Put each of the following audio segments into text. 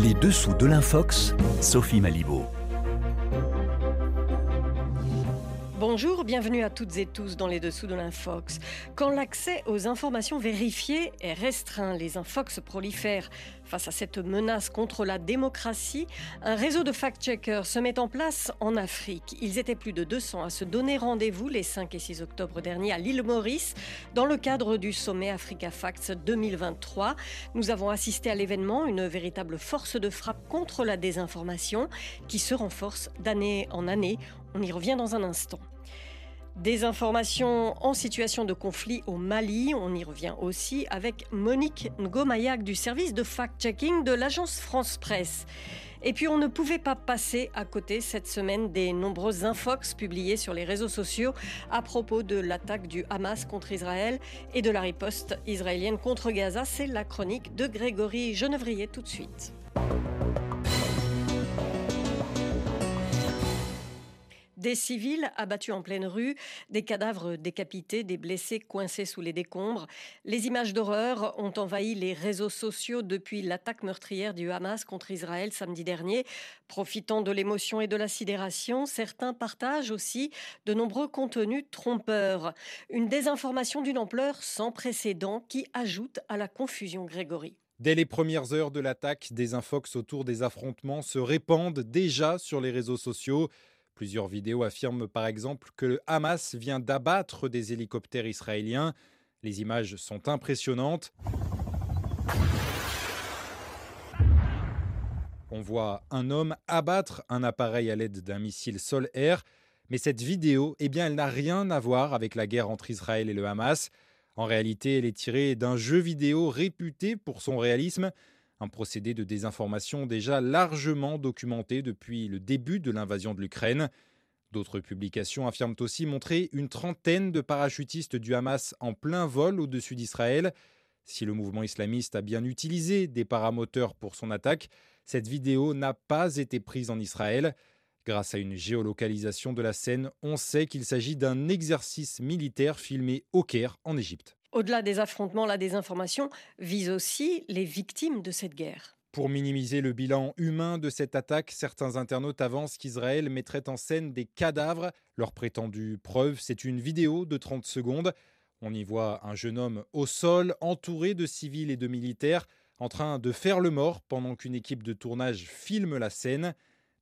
Les dessous de l'Infox, Sophie Malibaud. Bonjour, bienvenue à toutes et tous dans les dessous de l'Infox. Quand l'accès aux informations vérifiées est restreint, les Infox prolifèrent. Face à cette menace contre la démocratie, un réseau de fact-checkers se met en place en Afrique. Ils étaient plus de 200 à se donner rendez-vous les 5 et 6 octobre dernier à l'île Maurice dans le cadre du sommet Africa Facts 2023. Nous avons assisté à l'événement, une véritable force de frappe contre la désinformation qui se renforce d'année en année. On y revient dans un instant. Des informations en situation de conflit au Mali, on y revient aussi avec Monique Ngomayak du service de fact-checking de l'agence France Presse. Et puis on ne pouvait pas passer à côté cette semaine des nombreuses infox publiées sur les réseaux sociaux à propos de l'attaque du Hamas contre Israël et de la riposte israélienne contre Gaza. C'est la chronique de Grégory Genevrier tout de suite. Des civils abattus en pleine rue, des cadavres décapités, des blessés coincés sous les décombres. Les images d'horreur ont envahi les réseaux sociaux depuis l'attaque meurtrière du Hamas contre Israël samedi dernier. Profitant de l'émotion et de la sidération, certains partagent aussi de nombreux contenus trompeurs. Une désinformation d'une ampleur sans précédent qui ajoute à la confusion Grégory. Dès les premières heures de l'attaque, des infox autour des affrontements se répandent déjà sur les réseaux sociaux. Plusieurs vidéos affirment par exemple que le Hamas vient d'abattre des hélicoptères israéliens. Les images sont impressionnantes. On voit un homme abattre un appareil à l'aide d'un missile sol-air. Mais cette vidéo, eh bien, elle n'a rien à voir avec la guerre entre Israël et le Hamas. En réalité, elle est tirée d'un jeu vidéo réputé pour son réalisme. Un procédé de désinformation déjà largement documenté depuis le début de l'invasion de l'Ukraine. D'autres publications affirment aussi montrer une trentaine de parachutistes du Hamas en plein vol au-dessus d'Israël. Si le mouvement islamiste a bien utilisé des paramoteurs pour son attaque, cette vidéo n'a pas été prise en Israël. Grâce à une géolocalisation de la scène, on sait qu'il s'agit d'un exercice militaire filmé au Caire, en Égypte. Au-delà des affrontements, la désinformation vise aussi les victimes de cette guerre. Pour minimiser le bilan humain de cette attaque, certains internautes avancent qu'Israël mettrait en scène des cadavres. Leur prétendue preuve, c'est une vidéo de 30 secondes. On y voit un jeune homme au sol, entouré de civils et de militaires, en train de faire le mort pendant qu'une équipe de tournage filme la scène.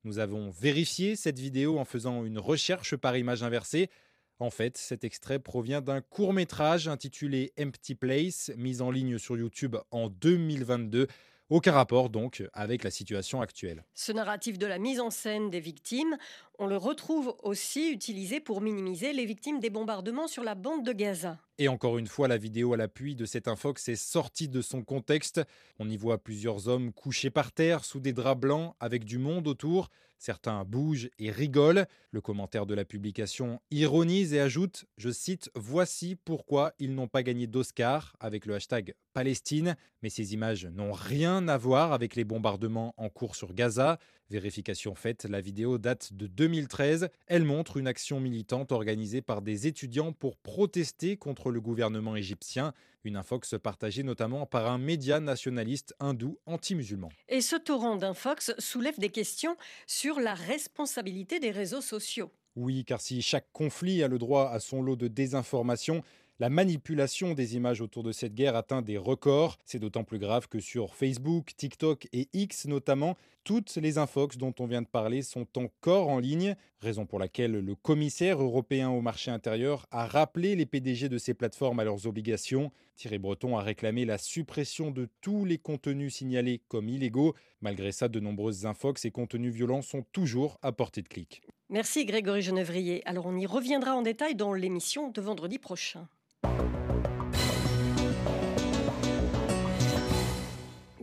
Nous avons vérifié cette vidéo en faisant une recherche par image inversée. En fait, cet extrait provient d'un court métrage intitulé Empty Place, mis en ligne sur YouTube en 2022. Aucun rapport donc avec la situation actuelle. Ce narratif de la mise en scène des victimes, on le retrouve aussi utilisé pour minimiser les victimes des bombardements sur la bande de Gaza. Et encore une fois, la vidéo à l'appui de cet infox est sortie de son contexte. On y voit plusieurs hommes couchés par terre sous des draps blancs avec du monde autour. Certains bougent et rigolent. Le commentaire de la publication ironise et ajoute, je cite, Voici pourquoi ils n'ont pas gagné d'Oscar avec le hashtag Palestine. Mais ces images n'ont rien à voir avec les bombardements en cours sur Gaza. Vérification faite, la vidéo date de 2013. Elle montre une action militante organisée par des étudiants pour protester contre le gouvernement égyptien. Une infox partagée notamment par un média nationaliste hindou anti-musulman. Et ce torrent d'infox soulève des questions sur la responsabilité des réseaux sociaux. Oui, car si chaque conflit a le droit à son lot de désinformation, la manipulation des images autour de cette guerre atteint des records. C'est d'autant plus grave que sur Facebook, TikTok et X notamment, toutes les infox dont on vient de parler sont encore en ligne, raison pour laquelle le commissaire européen au marché intérieur a rappelé les PDG de ces plateformes à leurs obligations. Thierry Breton a réclamé la suppression de tous les contenus signalés comme illégaux. Malgré ça, de nombreuses infox et contenus violents sont toujours à portée de clic. Merci Grégory Genevrier. Alors on y reviendra en détail dans l'émission de vendredi prochain. Thank you.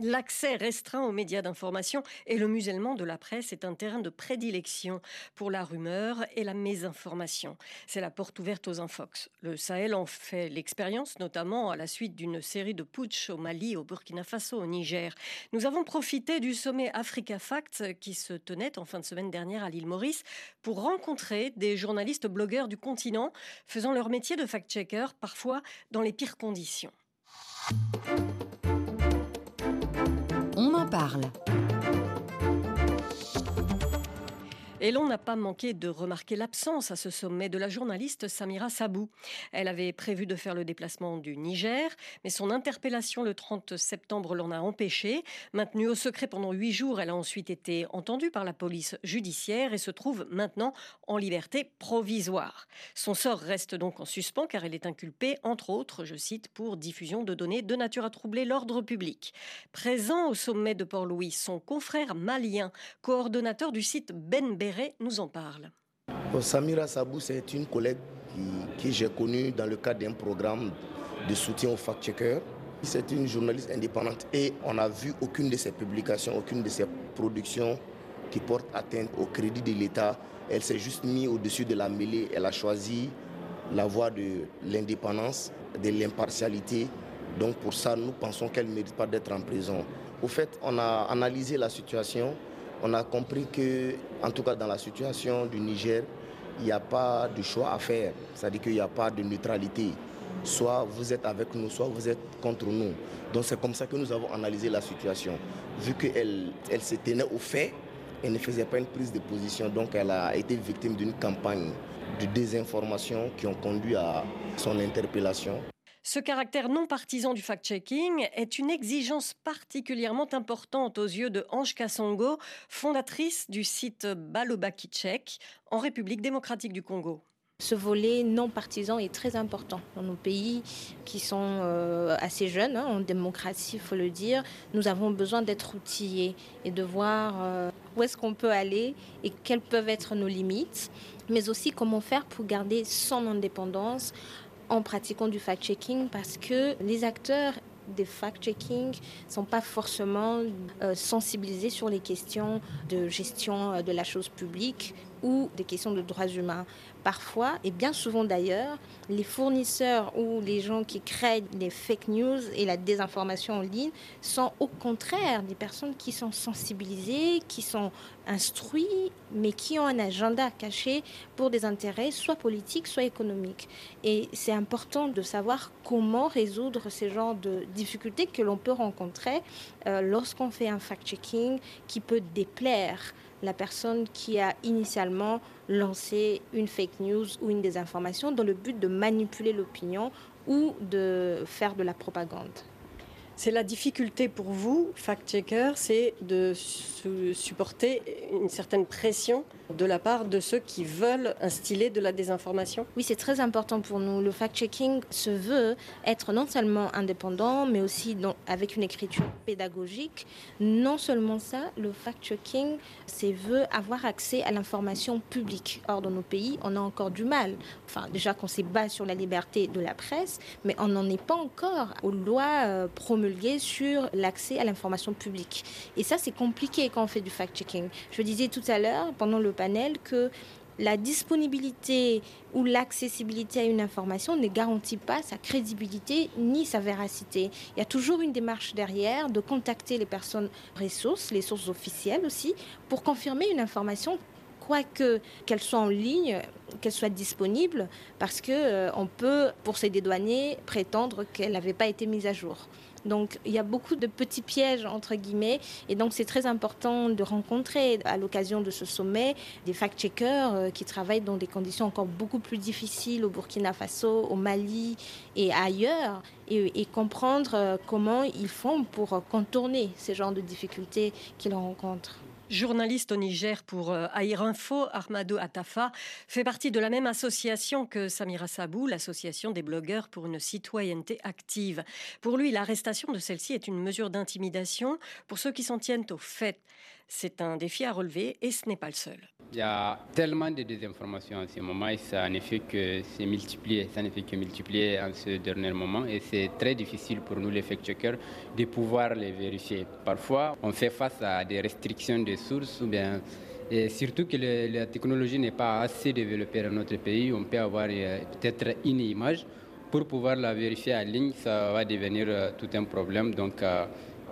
L'accès restreint aux médias d'information et le musellement de la presse est un terrain de prédilection pour la rumeur et la mésinformation. C'est la porte ouverte aux infox. Le Sahel en fait l'expérience, notamment à la suite d'une série de putsch au Mali, au Burkina Faso, au Niger. Nous avons profité du sommet Africa Facts qui se tenait en fin de semaine dernière à l'île Maurice pour rencontrer des journalistes blogueurs du continent faisant leur métier de fact-checker, parfois dans les pires conditions. Parle. Et l'on n'a pas manqué de remarquer l'absence à ce sommet de la journaliste Samira Sabou. Elle avait prévu de faire le déplacement du Niger, mais son interpellation le 30 septembre l'en a empêché. Maintenue au secret pendant huit jours, elle a ensuite été entendue par la police judiciaire et se trouve maintenant en liberté provisoire. Son sort reste donc en suspens car elle est inculpée, entre autres, je cite, pour diffusion de données de nature à troubler l'ordre public. Présent au sommet de Port-Louis, son confrère malien, coordonnateur du site Nous en parle. Samira Sabou, c'est une collègue qui, j'ai connue dans le cadre d'un programme de soutien aux fact-checkers. C'est une journaliste indépendante et on n'a vu aucune de ses publications, aucune de ses productions qui porte atteinte au crédit de l'État. Elle s'est juste mise au-dessus de la mêlée. Elle a choisi la voie de l'indépendance, de l'impartialité. Donc pour ça, nous pensons qu'elle ne mérite pas d'être en prison. Au fait, on a analysé la situation on a compris que, en tout cas dans la situation du Niger, il n'y a pas de choix à faire. C'est-à-dire qu'il n'y a pas de neutralité. Soit vous êtes avec nous, soit vous êtes contre nous. Donc c'est comme ça que nous avons analysé la situation. Vu qu'elle elle se tenait au fait, elle ne faisait pas une prise de position, donc elle a été victime d'une campagne de désinformation qui ont conduit à son interpellation. Ce caractère non partisan du fact-checking est une exigence particulièrement importante aux yeux de Ange Kassongo, fondatrice du site Balobaki en République démocratique du Congo. Ce volet non partisan est très important dans nos pays qui sont euh, assez jeunes, hein, en démocratie, il faut le dire. Nous avons besoin d'être outillés et de voir euh, où est-ce qu'on peut aller et quelles peuvent être nos limites, mais aussi comment faire pour garder son indépendance en pratiquant du fact-checking parce que les acteurs des fact-checking ne sont pas forcément euh, sensibilisés sur les questions de gestion euh, de la chose publique ou des questions de droits humains. Parfois, et bien souvent d'ailleurs, les fournisseurs ou les gens qui créent les fake news et la désinformation en ligne sont au contraire des personnes qui sont sensibilisées, qui sont instruits, mais qui ont un agenda caché pour des intérêts soit politiques, soit économiques. Et c'est important de savoir comment résoudre ces genres de difficultés que l'on peut rencontrer euh, lorsqu'on fait un fact-checking qui peut déplaire la personne qui a initialement lancé une fake news ou une désinformation dans le but de manipuler l'opinion ou de faire de la propagande. C'est la difficulté pour vous, fact-checker, c'est de supporter une certaine pression de la part de ceux qui veulent instiller de la désinformation Oui, c'est très important pour nous. Le fact-checking se veut être non seulement indépendant, mais aussi avec une écriture pédagogique. Non seulement ça, le fact-checking se veut avoir accès à l'information publique. Or, dans nos pays, on a encore du mal. Enfin, déjà qu'on s'est bas sur la liberté de la presse, mais on n'en est pas encore aux lois euh, sur l'accès à l'information publique. Et ça, c'est compliqué quand on fait du fact-checking. Je disais tout à l'heure, pendant le panel, que la disponibilité ou l'accessibilité à une information ne garantit pas sa crédibilité ni sa véracité. Il y a toujours une démarche derrière de contacter les personnes ressources, les sources officielles aussi, pour confirmer une information quoique qu'elle soit en ligne, qu'elle soit disponible, parce que euh, on peut, pour ces dédouaniers, prétendre qu'elle n'avait pas été mise à jour. Donc il y a beaucoup de petits pièges entre guillemets et donc c'est très important de rencontrer à l'occasion de ce sommet des fact-checkers euh, qui travaillent dans des conditions encore beaucoup plus difficiles au Burkina Faso, au Mali et ailleurs et, et comprendre euh, comment ils font pour contourner ces genres de difficultés qu'ils rencontrent. Journaliste au Niger pour euh, Air Info, Armado Atafa fait partie de la même association que Samira Sabou, l'association des blogueurs pour une citoyenneté active. Pour lui, l'arrestation de celle-ci est une mesure d'intimidation pour ceux qui s'en tiennent au fait. C'est un défi à relever et ce n'est pas le seul. Il y a tellement de désinformations en ce moment et ça ne fait que c'est multiplié, ça fait que multiplier en ce dernier moment et c'est très difficile pour nous les fact-checkers de pouvoir les vérifier. Parfois, on fait face à des restrictions de sources ou bien et surtout que la technologie n'est pas assez développée dans notre pays, on peut avoir euh, peut-être une image. Pour pouvoir la vérifier en ligne, ça va devenir euh, tout un problème. Donc, euh,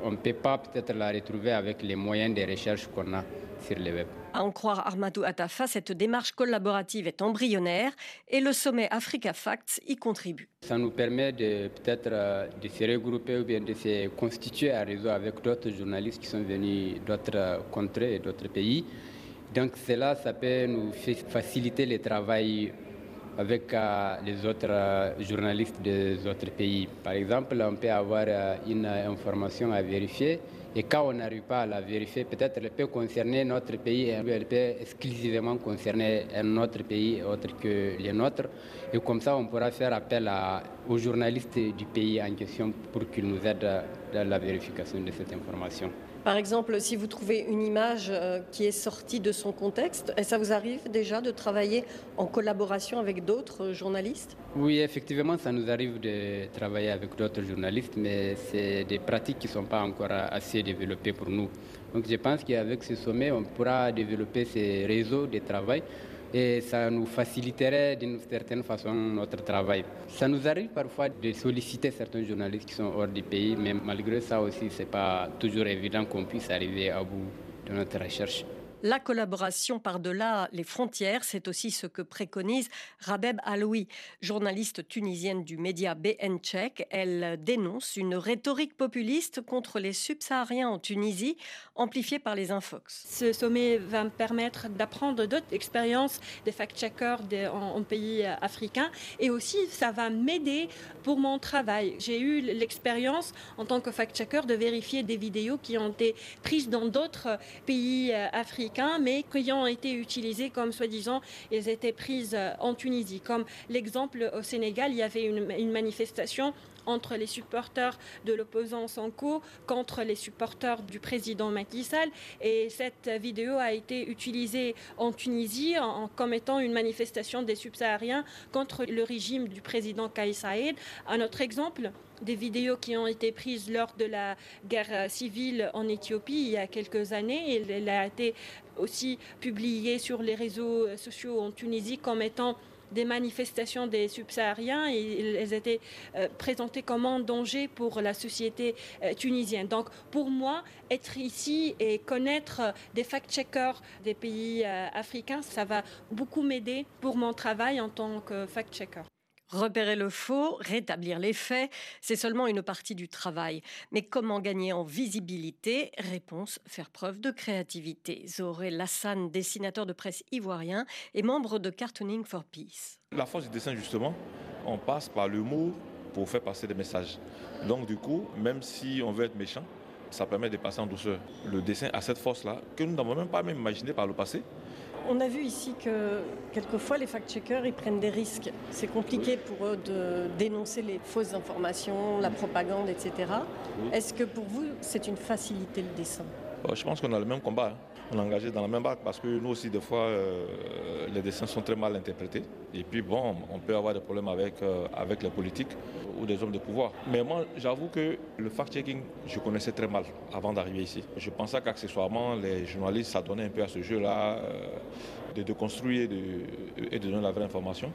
on ne peut pas peut-être la retrouver avec les moyens de recherche qu'on a sur le web. À en croire Armadou Atafa, cette démarche collaborative est embryonnaire et le sommet Africa Facts y contribue. Ça nous permet de peut-être euh, de se regrouper ou bien de se constituer un réseau avec d'autres journalistes qui sont venus d'autres contrées et d'autres pays Donc cela, ça peut nous faciliter le travail avec euh, les autres euh, journalistes des autres pays. Par exemple, on peut avoir euh, une information à vérifier et quand on n'arrive pas à la vérifier, peut-être elle peut concerner notre pays, elle peut exclusivement concerner un autre pays autre que les nôtres. Et comme ça, on pourra faire appel aux journalistes du pays en question pour qu'ils nous aident dans la vérification de cette information. Par exemple, si vous trouvez une image euh, qui est sortie de son contexte, et ça vous arrive déjà de travailler en collaboration avec d'autres journalistes? Oui, effectivement, ça nous arrive de travailler avec d'autres journalistes, mais c'est des pratiques qui ne sont pas encore assez développées pour nous. Donc je pense qu'avec ce sommet, on pourra développer ces réseaux de travail et ça nous faciliterait d'une certaine façon notre travail. Ça nous arrive parfois de solliciter certains journalistes qui sont hors du pays, mais malgré ça aussi, ce n'est pas toujours évident qu'on puisse arriver à bout de notre recherche. La collaboration par-delà les frontières, c'est aussi ce que préconise Rabeb Aloui, journaliste tunisienne du média BN Tchèque. Elle dénonce une rhétorique populiste contre les subsahariens en Tunisie, amplifiée par les Infox. Ce sommet va me permettre d'apprendre d'autres expériences des fact-checkers en, en pays africains et aussi ça va m'aider pour mon travail. J'ai eu l'expérience en tant que fact-checker de vérifier des vidéos qui ont été prises dans d'autres pays euh, mais qui ont été utilisées comme soi-disant elles étaient prises euh, en Tunisie. Comme l'exemple au Sénégal, il y avait une, manifestation entre les supporters de l'opposant Sanko contre les supporters du président Macky Sall. Et cette vidéo a été utilisée en Tunisie comme étant une manifestation des subsahariens contre le régime du président Kais Saïd. Un autre exemple, des vidéos qui ont été prises lors de la guerre civile en Éthiopie il y a quelques années. Elle a été aussi publiée sur les réseaux sociaux en Tunisie comme étant des manifestations des subsahariens et elles étaient euh, présentées comme un danger pour la société euh, tunisienne. Donc pour moi, être ici et connaître des fact-checkers des pays euh, africains, ça va beaucoup m'aider pour mon travail en tant que fact-checker. Repérer le faux, rétablir les faits, c'est seulement une partie du travail. Mais comment gagner en visibilité? Réponse, faire preuve de créativité. Zoré Lassane, dessinateur de presse ivoirien et membre de Cartooning for Peace. La force du dessin, justement, on passe par mot pour faire passer des messages. Donc du coup, même si on veut être méchant, ça permet de passer en douceur. Le dessin a cette force-là que nous n'avons même pas même imaginé par le passé. On a vu ici que quelquefois les fact-checkers ils prennent des risques. C'est compliqué pour eux de dénoncer les fausses informations, la propagande, etc. Est-ce que pour vous c'est une facilité le dessin? Je pense qu'on a le même combat. On est engagé dans la même barque parce que nous aussi des fois euh, les dessins sont très mal interprétés. Et puis bon, on peut avoir des problèmes avec, euh, avec les politiques ou des hommes de pouvoir. Mais moi, j'avoue que le fact-checking, je connaissais très mal avant d'arriver ici. Je pensais qu'accessoirement, les journalistes s'adonnaient un peu à ce jeu-là, euh, de, de, construire et de donner la vraie information.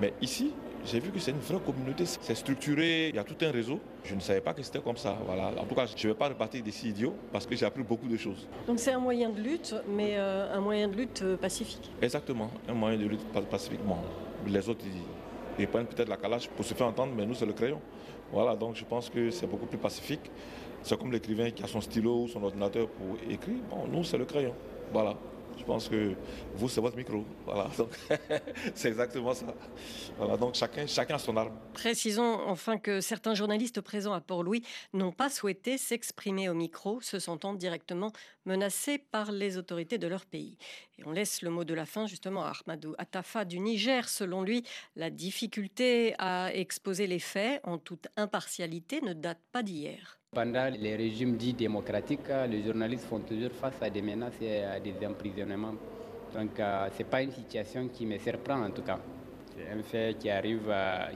Mais ici, j'ai vu que c'est une vraie communauté, c'est structuré, il y a tout un réseau. Je ne savais pas que c'était comme ça. Voilà. En tout cas, je ne vais pas repartir d'ici idiot parce que j'ai appris beaucoup de choses. Donc c'est un moyen de lutte, mais euh, un moyen de lutte euh, pacifique. Exactement, un moyen de lutte pacifiquement. Les autres, ils, prennent peut-être la calache pour se faire entendre, mais nous, c'est le crayon. Voilà, donc je pense que c'est beaucoup plus pacifique. C'est comme l'écrivain qui a son stylo ou son ordinateur pour écrire. Bon, nous, c'est le crayon. Voilà. Je pense que vous, c'est votre micro. Voilà, c'est exactement ça. Donc chacun, chacun a son arme. Précisons enfin que certains journalistes présents à Port-Louis n'ont pas souhaité s'exprimer au micro, se sentant directement menacés par les autorités de leur pays. Et on laisse le mot de la fin justement à Ahmadou Atafa du Niger. Selon lui, la difficulté à exposer les faits en toute impartialité ne date pas d'hier. Pendant les régimes dits démocratiques, les journalistes font toujours face à des menaces et à des emprisonnements. Donc euh, ce n'est pas une situation qui me surprend en tout cas. C'est un fait qui, arrive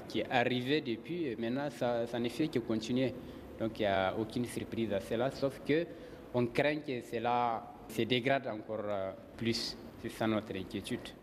qui est arrivé depuis et maintenant ça, ça ne fait que continuer. Donc il n'y a aucune surprise à cela, sauf que on craint que cela se dégrade encore euh, plus.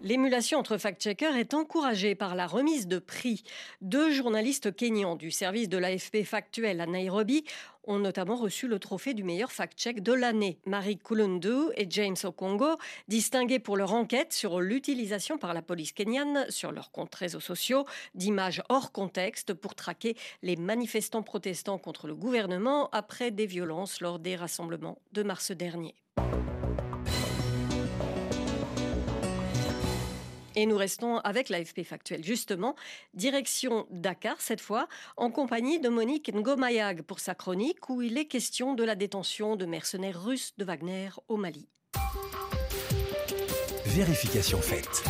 L'émulation entre fact-checkers est encouragée par la remise de prix. Deux journalistes kenyans du service de l'AFP factuel à Nairobi ont notamment reçu le trophée du meilleur fact-check de l'année. Marie Kulundu et James Okongo, distingués pour leur enquête sur l'utilisation par la police kenyane sur leurs comptes réseaux sociaux d'images hors contexte pour traquer les manifestants protestants contre le gouvernement après des violences lors des rassemblements de mars dernier. Et nous restons avec l'AFP Factuel, justement. Direction Dakar, cette fois, en compagnie de Monique Ngomayag pour sa chronique où il est question de la détention de mercenaires russes de Wagner au Mali. Vérification faite.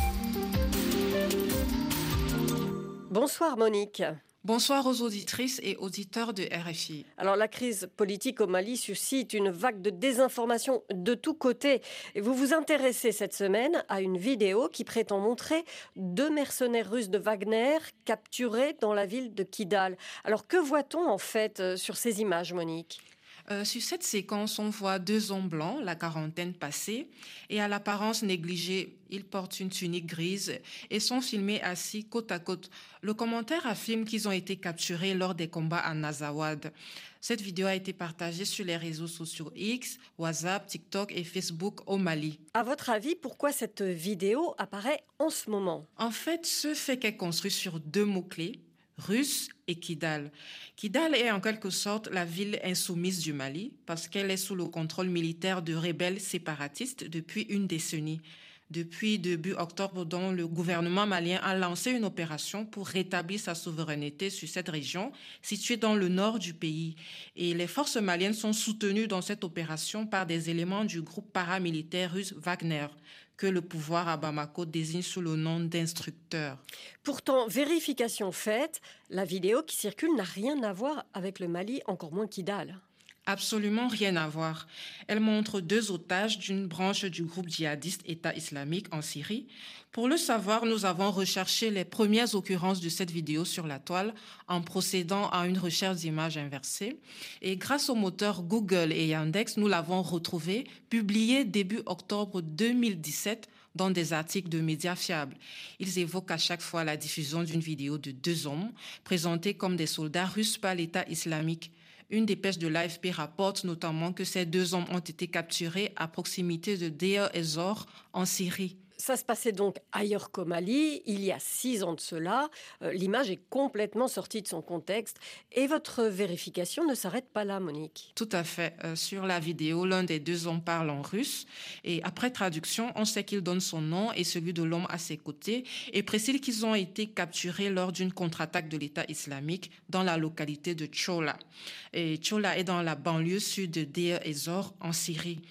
Bonsoir Monique. Bonsoir aux auditrices et auditeurs de RFI. Alors la crise politique au Mali suscite une vague de désinformation de tous côtés. Et vous vous intéressez cette semaine à une vidéo qui prétend montrer deux mercenaires russes de Wagner capturés dans la ville de Kidal. Alors que voit-on en fait euh, sur ces images, Monique? Euh, sur cette séquence, on voit deux hommes blancs, la quarantaine passée, et à l'apparence négligée, ils portent une tunique grise et sont filmés assis côte à côte. Le commentaire affirme qu'ils ont été capturés lors des combats à Nazawad. Cette vidéo a été partagée sur les réseaux sociaux X, WhatsApp, TikTok et Facebook au Mali. À votre avis, pourquoi cette vidéo apparaît en ce moment? En fait, ce fait qu'elle construit sur deux mots-clés, russe et Kidal. Kidal est en quelque sorte la ville insoumise du Mali parce qu'elle est sous le contrôle militaire de rebelles séparatistes depuis une décennie. Depuis début octobre, dont le gouvernement malien a lancé une opération pour rétablir sa souveraineté sur cette région située dans le nord du pays. Et les forces maliennes sont soutenues dans cette opération par des éléments du groupe paramilitaire russe Wagner que le pouvoir à Bamako désigne sous le nom d'instructeur. Pourtant, vérification faite, la vidéo qui circule n'a rien à voir avec le Mali, encore moins Kidal. Absolument rien à voir. Elle montre deux otages d'une branche du groupe djihadiste État islamique en Syrie. Pour le savoir, nous avons recherché les premières occurrences de cette vidéo sur la toile en procédant à une recherche d'images inversées. Et grâce au moteur Google et Yandex, nous l'avons retrouvée, publiée début octobre 2017 dans des articles de médias fiables. Ils évoquent à chaque fois la diffusion d'une vidéo de deux hommes présentés comme des soldats russes par l'État islamique. Une dépêche de l'AFP rapporte notamment que ces deux hommes ont été capturés à proximité de Deir ez-Zor en Syrie. Ça se passait donc ailleurs qu'au Mali, il y a six ans de cela. Euh, l'image est complètement sortie de son contexte. Et votre vérification ne s'arrête pas là, Monique. Tout à fait. Euh, sur la vidéo, l'un des deux hommes parle en russe. Et après traduction, on sait qu'il donne son nom et celui de l'homme à ses côtés et précise qu'ils ont été capturés lors d'une contre-attaque de l'État islamique dans la localité de Chola. Et Chola est dans la banlieue sud de Deir ez-Zor en Syrie.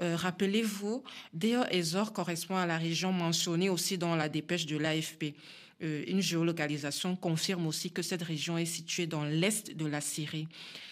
Euh, rappelez-vous, Deir Ezor correspond à la région mentionnée aussi dans la dépêche de l'AFP. Euh, une géolocalisation confirme aussi que cette région est située dans l'est de la Syrie.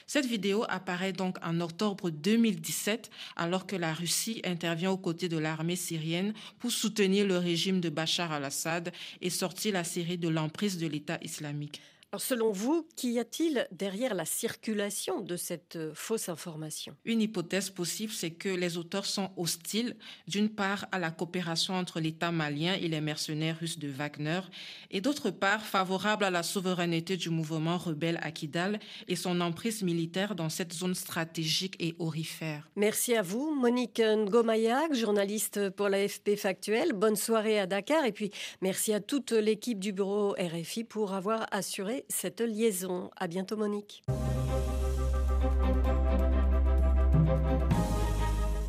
Cette vidéo apparaît donc en octobre 2017 alors que la Russie intervient aux côtés de l'armée syrienne pour soutenir le régime de Bachar al-Assad et sortir la Syrie de l'emprise de l'État islamique selon vous, qu'y a-t-il derrière la circulation de cette euh, fausse information? Une hypothèse possible, c'est que les auteurs sont hostiles, d'une part, à la coopération entre l'État malien et les mercenaires russes de Wagner, et d'autre part, favorables à la souveraineté du mouvement rebelle Akidal et son emprise militaire dans cette zone stratégique et orifère. Merci à vous, Monique Ngomayak, journaliste pour l'AFP Factuel. Bonne soirée à Dakar, et puis merci à toute l'équipe du bureau RFI pour avoir assuré cette liaison. À bientôt Monique.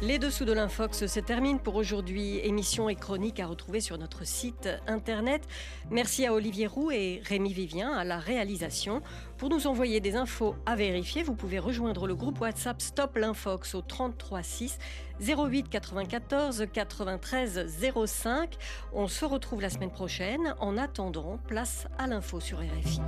Les dessous de l'Infox se terminent pour aujourd'hui. Émission et chronique à retrouver sur notre site internet. Merci à Olivier Roux et Rémi Vivien à la réalisation. Pour nous envoyer des infos à vérifier, vous pouvez rejoindre le groupe WhatsApp Stop l'Infox au 33 6 08 94 93 05. On se retrouve la semaine prochaine. En attendant, place à l'info sur RFI.